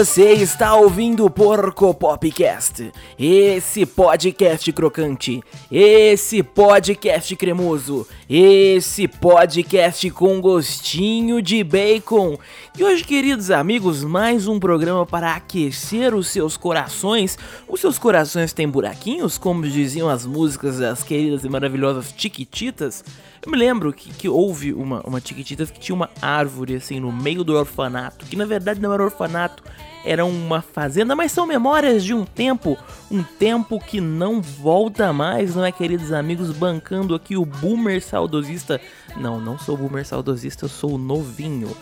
Você está ouvindo o Porco Popcast, esse podcast crocante, esse podcast cremoso, esse podcast com gostinho de bacon. E hoje, queridos amigos, mais um programa para aquecer os seus corações. Os seus corações têm buraquinhos, como diziam as músicas das queridas e maravilhosas Chiquititas. Eu me lembro que, que houve uma, uma Chiquititas que tinha uma árvore assim no meio do orfanato, que na verdade não era orfanato, era uma fazenda, mas são memórias de um tempo, um tempo que não volta mais, não é, queridos amigos? Bancando aqui o boomer saudosista. Não, não sou boomer saudosista, eu sou novinho.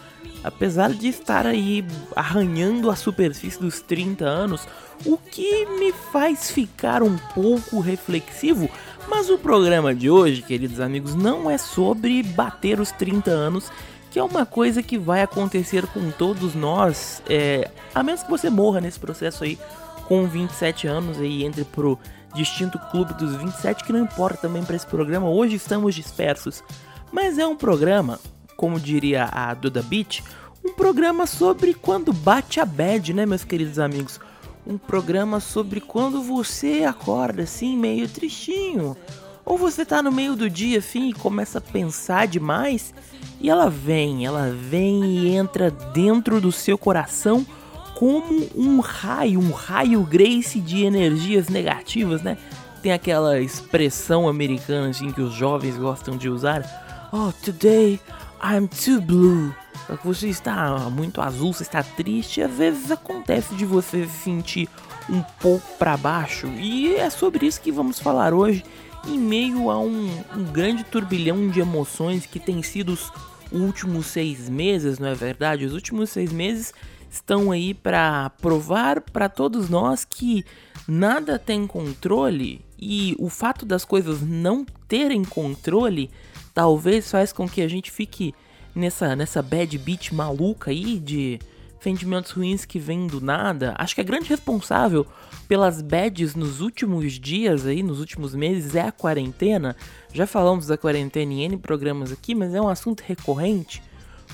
Apesar de estar aí arranhando a superfície dos 30 anos, o que me faz ficar um pouco reflexivo mas o programa de hoje, queridos amigos, não é sobre bater os 30 anos, que é uma coisa que vai acontecer com todos nós, é, a menos que você morra nesse processo aí com 27 anos e entre pro distinto clube dos 27, que não importa também para esse programa, hoje estamos dispersos. Mas é um programa, como diria a Duda Beat, um programa sobre quando bate a bad, né, meus queridos amigos? Um programa sobre quando você acorda assim, meio tristinho. Ou você tá no meio do dia assim e começa a pensar demais e ela vem, ela vem e entra dentro do seu coração como um raio, um raio Grace de energias negativas, né? Tem aquela expressão americana assim que os jovens gostam de usar. Oh, today I'm too blue você está muito azul, você está triste, às vezes acontece de você se sentir um pouco para baixo. E é sobre isso que vamos falar hoje, em meio a um, um grande turbilhão de emoções que tem sido os últimos seis meses, não é verdade? Os últimos seis meses estão aí para provar para todos nós que nada tem controle e o fato das coisas não terem controle talvez faz com que a gente fique nessa, nessa bad beat maluca aí de sentimentos ruins que vêm do nada. Acho que a grande responsável pelas bads nos últimos dias aí, nos últimos meses, é a quarentena. Já falamos da quarentena em N programas aqui, mas é um assunto recorrente.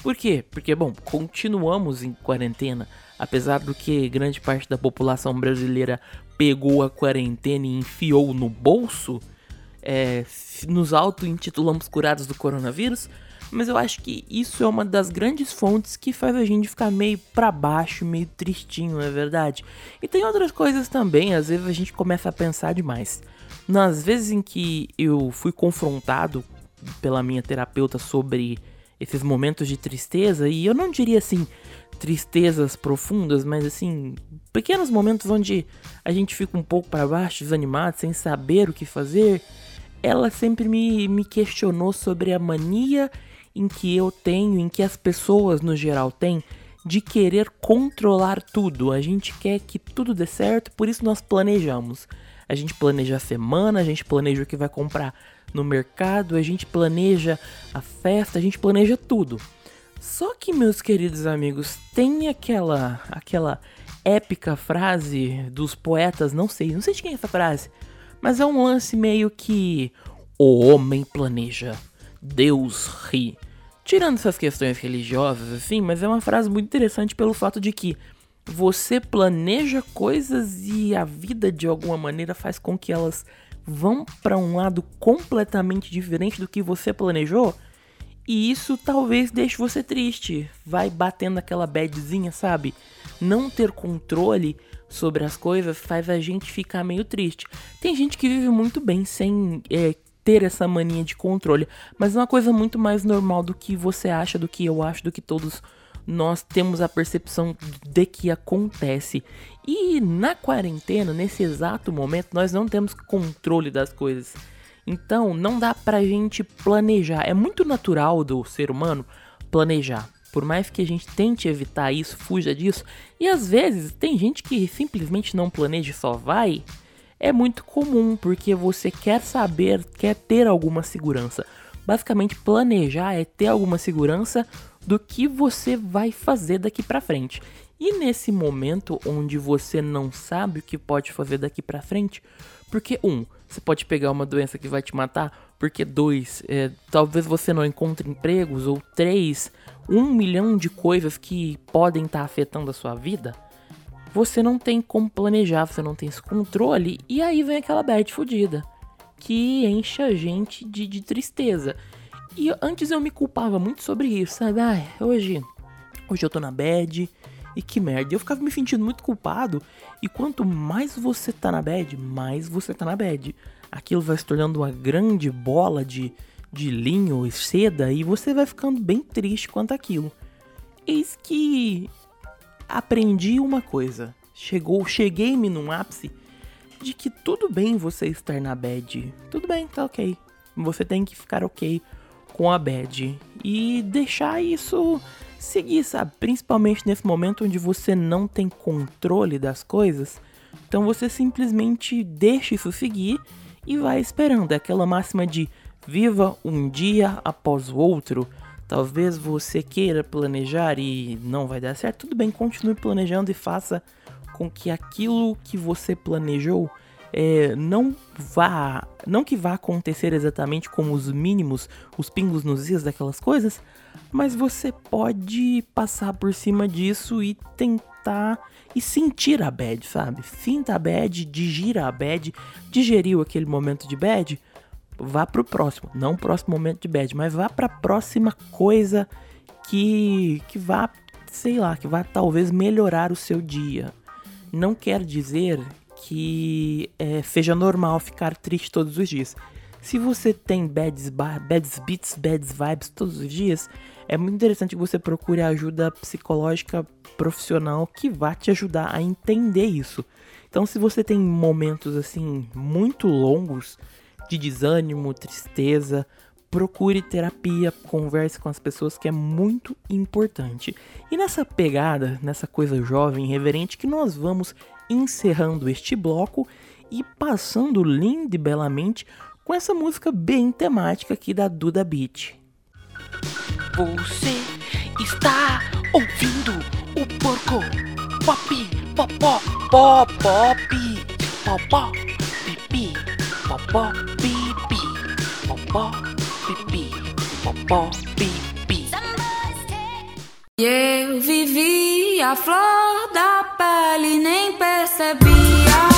Por quê? Porque, bom, continuamos em quarentena, apesar do que grande parte da população brasileira pegou a quarentena e enfiou no bolso, é, nos auto-intitulamos curados do coronavírus, mas eu acho que isso é uma das grandes fontes que faz a gente ficar meio para baixo, meio tristinho, não é verdade? E tem outras coisas também, às vezes a gente começa a pensar demais. Nas vezes em que eu fui confrontado pela minha terapeuta sobre esses momentos de tristeza, e eu não diria assim tristezas profundas, mas assim, pequenos momentos onde a gente fica um pouco para baixo, desanimado, sem saber o que fazer. Ela sempre me, me questionou sobre a mania em que eu tenho, em que as pessoas no geral têm, de querer controlar tudo. A gente quer que tudo dê certo, por isso nós planejamos. A gente planeja a semana, a gente planeja o que vai comprar no mercado, a gente planeja a festa, a gente planeja tudo. Só que, meus queridos amigos, tem aquela aquela épica frase dos poetas, não sei, não sei de quem é essa frase, mas é um lance meio que o homem planeja, Deus ri. Tirando essas questões religiosas, assim, mas é uma frase muito interessante pelo fato de que você planeja coisas e a vida de alguma maneira faz com que elas vão para um lado completamente diferente do que você planejou. E isso talvez deixe você triste, vai batendo aquela badzinha, sabe? Não ter controle sobre as coisas faz a gente ficar meio triste. Tem gente que vive muito bem sem é, ter essa mania de controle, mas é uma coisa muito mais normal do que você acha, do que eu acho, do que todos nós temos a percepção de que acontece. E na quarentena, nesse exato momento, nós não temos controle das coisas. Então, não dá pra gente planejar. É muito natural do ser humano planejar. Por mais que a gente tente evitar isso, fuja disso. E às vezes tem gente que simplesmente não planeja e só vai é muito comum, porque você quer saber, quer ter alguma segurança. Basicamente, planejar é ter alguma segurança do que você vai fazer daqui para frente. E nesse momento onde você não sabe o que pode fazer daqui para frente, porque um, você pode pegar uma doença que vai te matar, porque dois, é, talvez você não encontre empregos, ou três, um milhão de coisas que podem estar tá afetando a sua vida, você não tem como planejar, você não tem esse controle, e aí vem aquela bad fodida, que enche a gente de, de tristeza. E antes eu me culpava muito sobre isso, sabe? Ai, hoje, hoje eu tô na bad, e que merda. Eu ficava me sentindo muito culpado. E quanto mais você tá na bad, mais você tá na bad. Aquilo vai se tornando uma grande bola de, de linho e seda. E você vai ficando bem triste quanto aquilo. Eis que aprendi uma coisa. Chegou, cheguei-me num ápice de que tudo bem você estar na bad. Tudo bem, tá ok. Você tem que ficar ok com a bad. E deixar isso seguir, sabe? Principalmente nesse momento onde você não tem controle das coisas. Então você simplesmente deixa isso seguir e vai esperando. É aquela máxima de viva um dia após o outro. Talvez você queira planejar e não vai dar certo. Tudo bem, continue planejando e faça com que aquilo que você planejou é, não vá, não que vá acontecer exatamente como os mínimos, os pingos nos is daquelas coisas, mas você pode passar por cima disso e tentar e sentir a bad, sabe? Sinta a bad, digira a bad, digeriu aquele momento de bad, vá pro próximo, não o próximo momento de bad, mas vá para a próxima coisa que que vá, sei lá, que vá talvez melhorar o seu dia. Não quer dizer que é, seja normal ficar triste todos os dias. Se você tem bad, bad beats, bad vibes todos os dias, é muito interessante que você procure ajuda psicológica profissional que vá te ajudar a entender isso. Então, se você tem momentos assim muito longos de desânimo, tristeza, procure terapia, converse com as pessoas que é muito importante. E nessa pegada, nessa coisa jovem, reverente que nós vamos encerrando este bloco e passando lindo e belamente com essa música bem temática aqui da Duda Beat. Você está ouvindo o porco pop popó pop pop popó pipi popó popó pipi popó pipi. Eu vivi a flor da pele, nem percebia.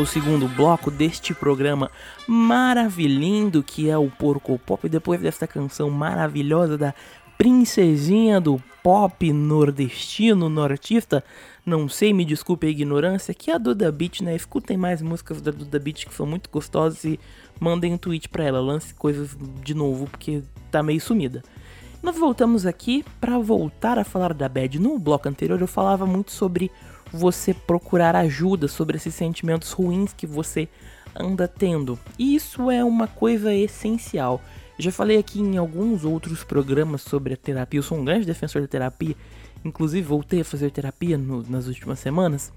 O segundo bloco deste programa maravilhindo que é o Porco Pop. Depois desta canção maravilhosa da princesinha do pop nordestino, nortista, não sei, me desculpe a ignorância, que é a Duda Beat, né? Escutem mais músicas da Duda Beat que são muito gostosas e mandem um tweet pra ela, lance coisas de novo, porque tá meio sumida. Nós voltamos aqui para voltar a falar da Bad. No bloco anterior eu falava muito sobre você procurar ajuda, sobre esses sentimentos ruins que você anda tendo. E isso é uma coisa essencial. Já falei aqui em alguns outros programas sobre a terapia. Eu sou um grande defensor da terapia. Inclusive voltei a fazer terapia no, nas últimas semanas.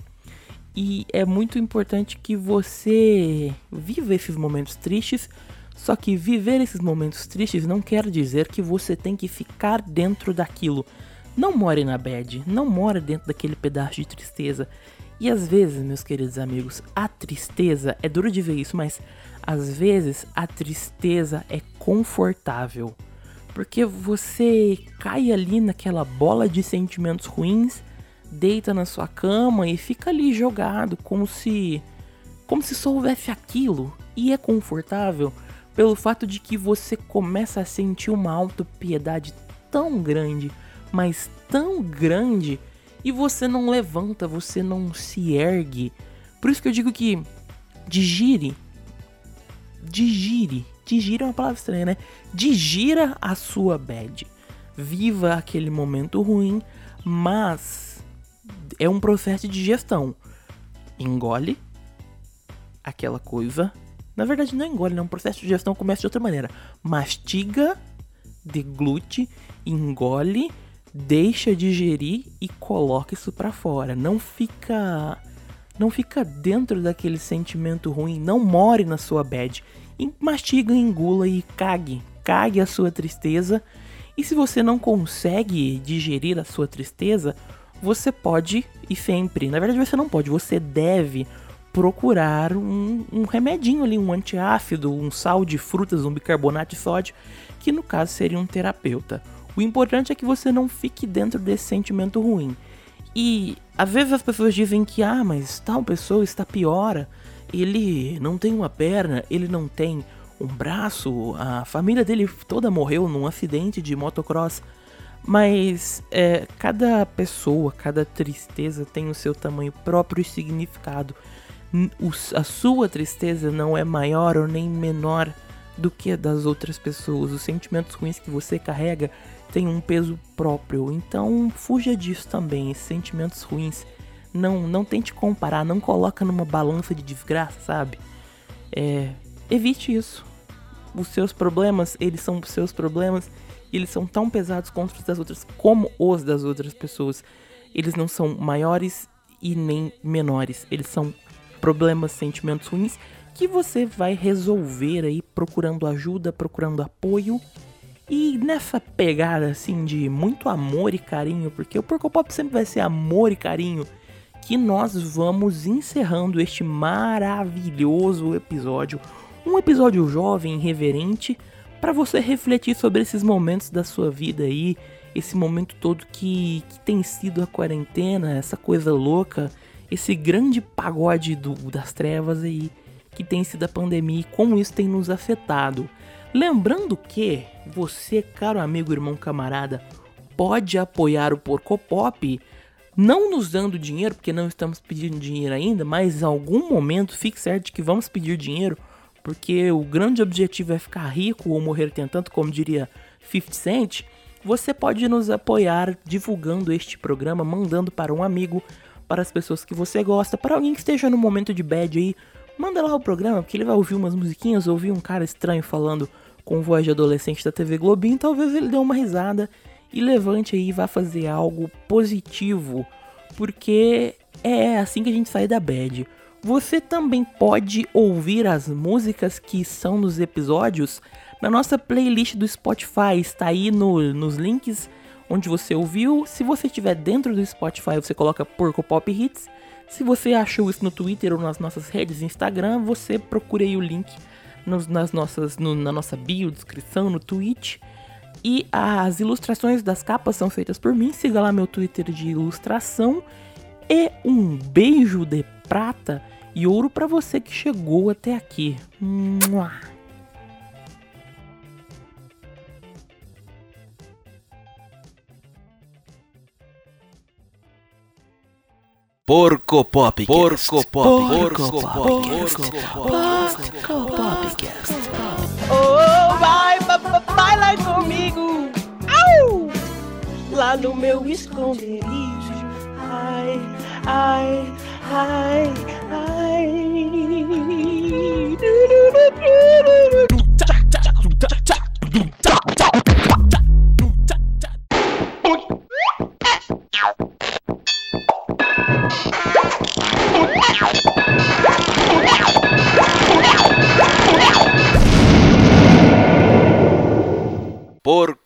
E é muito importante que você viva esses momentos tristes. Só que viver esses momentos tristes não quer dizer que você tem que ficar dentro daquilo. Não more na bad, não more dentro daquele pedaço de tristeza. E às vezes, meus queridos amigos, a tristeza é duro de ver isso, mas às vezes a tristeza é confortável. Porque você cai ali naquela bola de sentimentos ruins, deita na sua cama e fica ali jogado como se como se só houvesse aquilo e é confortável pelo fato de que você começa a sentir uma autopiedade tão grande mas tão grande e você não levanta, você não se ergue. Por isso que eu digo que digire, digire, digire é uma palavra estranha, né? Digira a sua bad. Viva aquele momento ruim, mas é um processo de digestão. Engole aquela coisa. Na verdade, não engole, é um processo de digestão começa de outra maneira. Mastiga, deglute, engole deixa digerir e coloca isso para fora. Não fica não fica dentro daquele sentimento ruim, não more na sua bad. Mastiga, engula e cague. Cague a sua tristeza. E se você não consegue digerir a sua tristeza, você pode e sempre, na verdade você não pode, você deve procurar um, um remedinho ali, um antiácido, um sal de frutas, um bicarbonato de sódio, que no caso seria um terapeuta. O importante é que você não fique dentro desse sentimento ruim. E às vezes as pessoas dizem que, ah, mas tal pessoa está piora, ele não tem uma perna, ele não tem um braço, a família dele toda morreu num acidente de motocross. Mas é, cada pessoa, cada tristeza tem o seu tamanho próprio e significado. a sua tristeza não é maior ou nem menor do que a das outras pessoas. Os sentimentos ruins que você carrega tem um peso próprio. Então fuja disso também, esses sentimentos ruins. Não, não tente comparar, não coloca numa balança de desgraça, sabe? É, evite isso. Os seus problemas, eles são os seus problemas, e eles são tão pesados quanto os das outras, como os das outras pessoas. Eles não são maiores e nem menores. Eles são problemas, sentimentos ruins que você vai resolver aí procurando ajuda, procurando apoio e nessa pegada assim de muito amor e carinho, porque o Porco Pop sempre vai ser amor e carinho, que nós vamos encerrando este maravilhoso episódio. Um episódio jovem, reverente, para você refletir sobre esses momentos da sua vida aí, esse momento todo que, que tem sido a quarentena, essa coisa louca, esse grande pagode do, das trevas aí, que tem sido a pandemia e como isso tem nos afetado. Lembrando que você, caro amigo, irmão, camarada, pode apoiar o Porco Pop, não nos dando dinheiro, porque não estamos pedindo dinheiro ainda, mas em algum momento fique certo que vamos pedir dinheiro, porque o grande objetivo é ficar rico ou morrer tentando, como diria 50 Cent. Você pode nos apoiar divulgando este programa, mandando para um amigo, para as pessoas que você gosta, para alguém que esteja no momento de bad aí, manda lá o programa, porque ele vai ouvir umas musiquinhas, ouvir um cara estranho falando com voz de adolescente da TV Globinho, talvez ele dê uma risada e levante aí e vá fazer algo positivo, porque é assim que a gente sai da bad. Você também pode ouvir as músicas que são nos episódios na nossa playlist do Spotify, está aí no, nos links onde você ouviu. Se você estiver dentro do Spotify, você coloca Porco Pop Hits. Se você achou isso no Twitter ou nas nossas redes Instagram, você procure aí o link nos, nas nossas, no, na nossa bio, descrição, no Twitch. E as ilustrações das capas são feitas por mim. Siga lá meu Twitter de ilustração. e um beijo de prata e ouro para você que chegou até aqui. Mua. Porco Pop. Porco Pop. Porco Pop. Porco Popcast. Oh, vai, vai, vai lá comigo. Au! Lá no meu esconderijo. Ai, ai, ai, ai.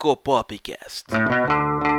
Copopcast.